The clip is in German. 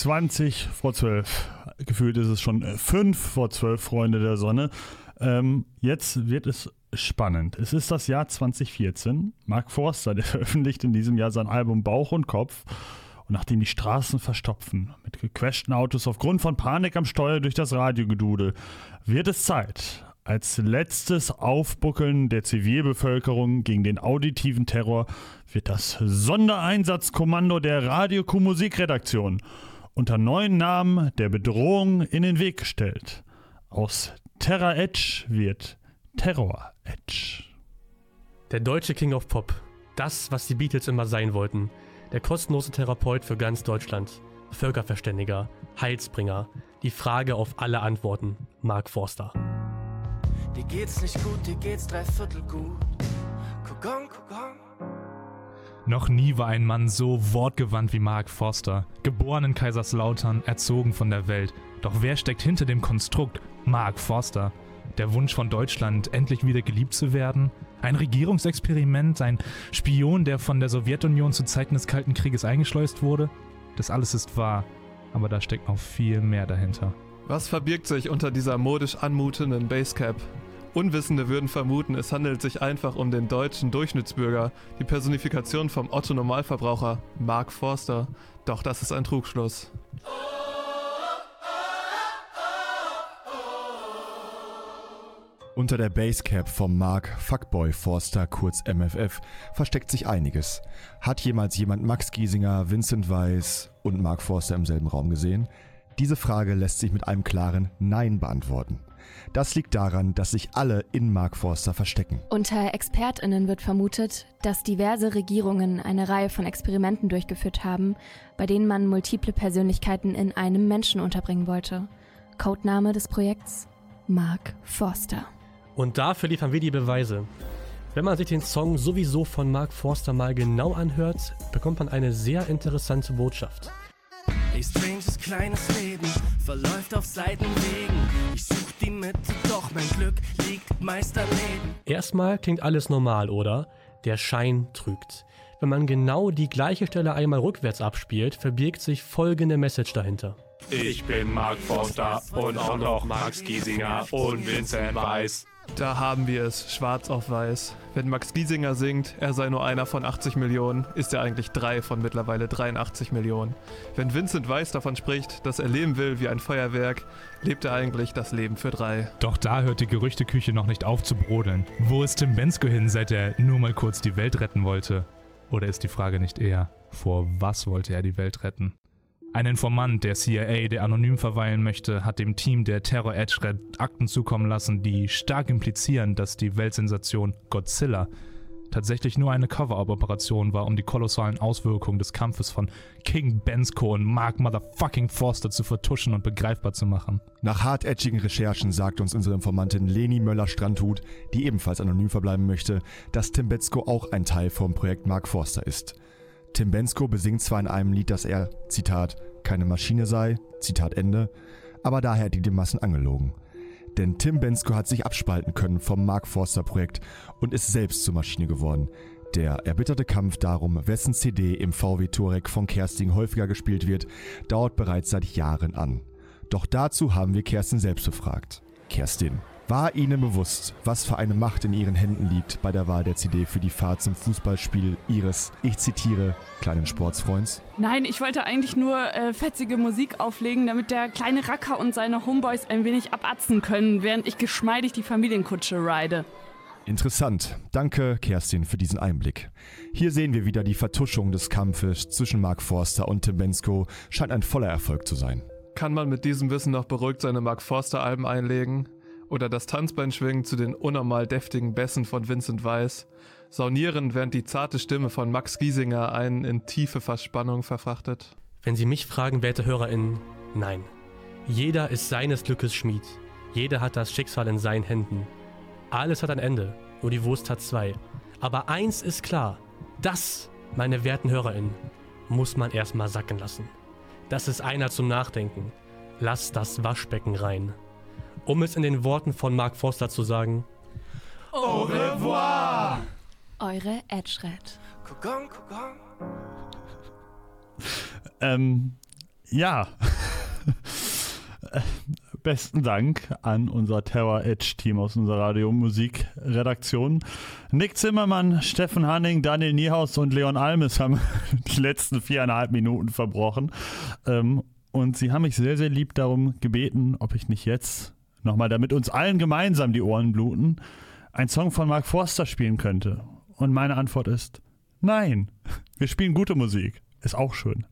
20 vor 12. Gefühlt ist es schon 5 vor 12, Freunde der Sonne. Ähm, jetzt wird es spannend. Es ist das Jahr 2014. Mark Forster, der veröffentlicht in diesem Jahr sein Album Bauch und Kopf. Und nachdem die Straßen verstopfen, mit gecrashten Autos aufgrund von Panik am Steuer durch das Radiogedudel, wird es Zeit, als letztes Aufbuckeln der Zivilbevölkerung gegen den auditiven Terror wird das Sondereinsatzkommando der Radio Q Musikredaktion unter neuen Namen der Bedrohung in den Weg gestellt. Aus Terra Edge wird Terror Edge. Der deutsche King of Pop. Das, was die Beatles immer sein wollten. Der kostenlose Therapeut für ganz Deutschland. Völkerverständiger. Heilsbringer. Die Frage auf alle Antworten. Mark Forster. Dir geht's nicht gut, dir geht's dreiviertel gut. Kugon, kugon. Noch nie war ein Mann so wortgewandt wie Mark Forster. Geboren in Kaiserslautern, erzogen von der Welt. Doch wer steckt hinter dem Konstrukt Mark Forster? Der Wunsch von Deutschland, endlich wieder geliebt zu werden? Ein Regierungsexperiment, ein Spion, der von der Sowjetunion zu Zeiten des Kalten Krieges eingeschleust wurde? Das alles ist wahr, aber da steckt noch viel mehr dahinter. Was verbirgt sich unter dieser modisch anmutenden Basecap? Unwissende würden vermuten, es handelt sich einfach um den deutschen Durchschnittsbürger, die Personifikation vom Otto Normalverbraucher, Mark Forster. Doch das ist ein Trugschluss. Unter der Basecap vom Mark Fuckboy Forster, kurz MFF, versteckt sich einiges. Hat jemals jemand Max Giesinger, Vincent Weiss und Mark Forster im selben Raum gesehen? Diese Frage lässt sich mit einem klaren Nein beantworten. Das liegt daran, dass sich alle in Mark Forster verstecken. Unter ExpertInnen wird vermutet, dass diverse Regierungen eine Reihe von Experimenten durchgeführt haben, bei denen man multiple Persönlichkeiten in einem Menschen unterbringen wollte. Codename des Projekts Mark Forster. Und dafür liefern wir die Beweise. Wenn man sich den Song sowieso von Mark Forster mal genau anhört, bekommt man eine sehr interessante Botschaft. Ey, stranges kleines Leben verläuft auf Seitenwegen. Ich die Mitte, doch mein Glück liegt meist daneben. Erstmal klingt alles normal, oder? Der Schein trügt. Wenn man genau die gleiche Stelle einmal rückwärts abspielt, verbirgt sich folgende Message dahinter. Ich bin Mark Forster und auch noch Max Giesinger und Vincent Weiss. Da haben wir es, schwarz auf weiß. Wenn Max Giesinger singt, er sei nur einer von 80 Millionen, ist er eigentlich drei von mittlerweile 83 Millionen. Wenn Vincent Weiss davon spricht, dass er leben will wie ein Feuerwerk, lebt er eigentlich das Leben für drei. Doch da hört die Gerüchteküche noch nicht auf zu brodeln. Wo ist Tim Bensko hin, seit er nur mal kurz die Welt retten wollte? Oder ist die Frage nicht eher, vor was wollte er die Welt retten? Ein Informant der CIA, der anonym verweilen möchte, hat dem Team der Terror Edge Red Akten zukommen lassen, die stark implizieren, dass die Weltsensation Godzilla tatsächlich nur eine Cover-Up-Operation war, um die kolossalen Auswirkungen des Kampfes von King Bensko und Mark Motherfucking Forster zu vertuschen und begreifbar zu machen. Nach hartätschigen Recherchen sagt uns unsere Informantin Leni Möller-Strandhut, die ebenfalls anonym verbleiben möchte, dass Tim Bensko auch ein Teil vom Projekt Mark Forster ist. Tim Bensko besingt zwar in einem Lied, dass er, Zitat, keine Maschine sei, Zitat Ende, aber daher hat die die Massen angelogen. Denn Tim Bensko hat sich abspalten können vom Mark Forster Projekt und ist selbst zur Maschine geworden. Der erbitterte Kampf darum, wessen CD im VW Touareg von Kerstin häufiger gespielt wird, dauert bereits seit Jahren an. Doch dazu haben wir Kerstin selbst befragt. Kerstin, war Ihnen bewusst, was für eine Macht in Ihren Händen liegt bei der Wahl der CD für die Fahrt zum Fußballspiel Ihres, ich zitiere, kleinen Sportsfreunds? Nein, ich wollte eigentlich nur äh, fetzige Musik auflegen, damit der kleine Racker und seine Homeboys ein wenig abatzen können, während ich geschmeidig die Familienkutsche ride. Interessant. Danke, Kerstin, für diesen Einblick. Hier sehen wir wieder die Vertuschung des Kampfes zwischen Mark Forster und Tim Bensko scheint ein voller Erfolg zu sein. Kann man mit diesem Wissen noch beruhigt seine Mark Forster-Alben einlegen? Oder das Tanzbein schwingen zu den unnormal deftigen Bässen von Vincent Weiss? Saunieren, während die zarte Stimme von Max Giesinger einen in tiefe Verspannung verfrachtet? Wenn Sie mich fragen, werte HörerInnen, nein. Jeder ist seines Glückes Schmied. Jeder hat das Schicksal in seinen Händen. Alles hat ein Ende, nur die Wurst hat zwei. Aber eins ist klar, das, meine werten HörerInnen, muss man erstmal sacken lassen. Das ist einer zum Nachdenken. Lass das Waschbecken rein. Um es in den Worten von Mark Forster zu sagen: Au revoir! Eure Edgered. Kugon, kugon. Ähm, ja. Besten Dank an unser Terror Edge Team aus unserer Radiomusikredaktion. Nick Zimmermann, Steffen Hanning, Daniel Niehaus und Leon Almes haben die letzten viereinhalb Minuten verbrochen. Ähm, und sie haben mich sehr, sehr lieb darum gebeten, ob ich nicht jetzt nochmal, damit uns allen gemeinsam die Ohren bluten, einen Song von Mark Forster spielen könnte. Und meine Antwort ist nein. Wir spielen gute Musik. Ist auch schön.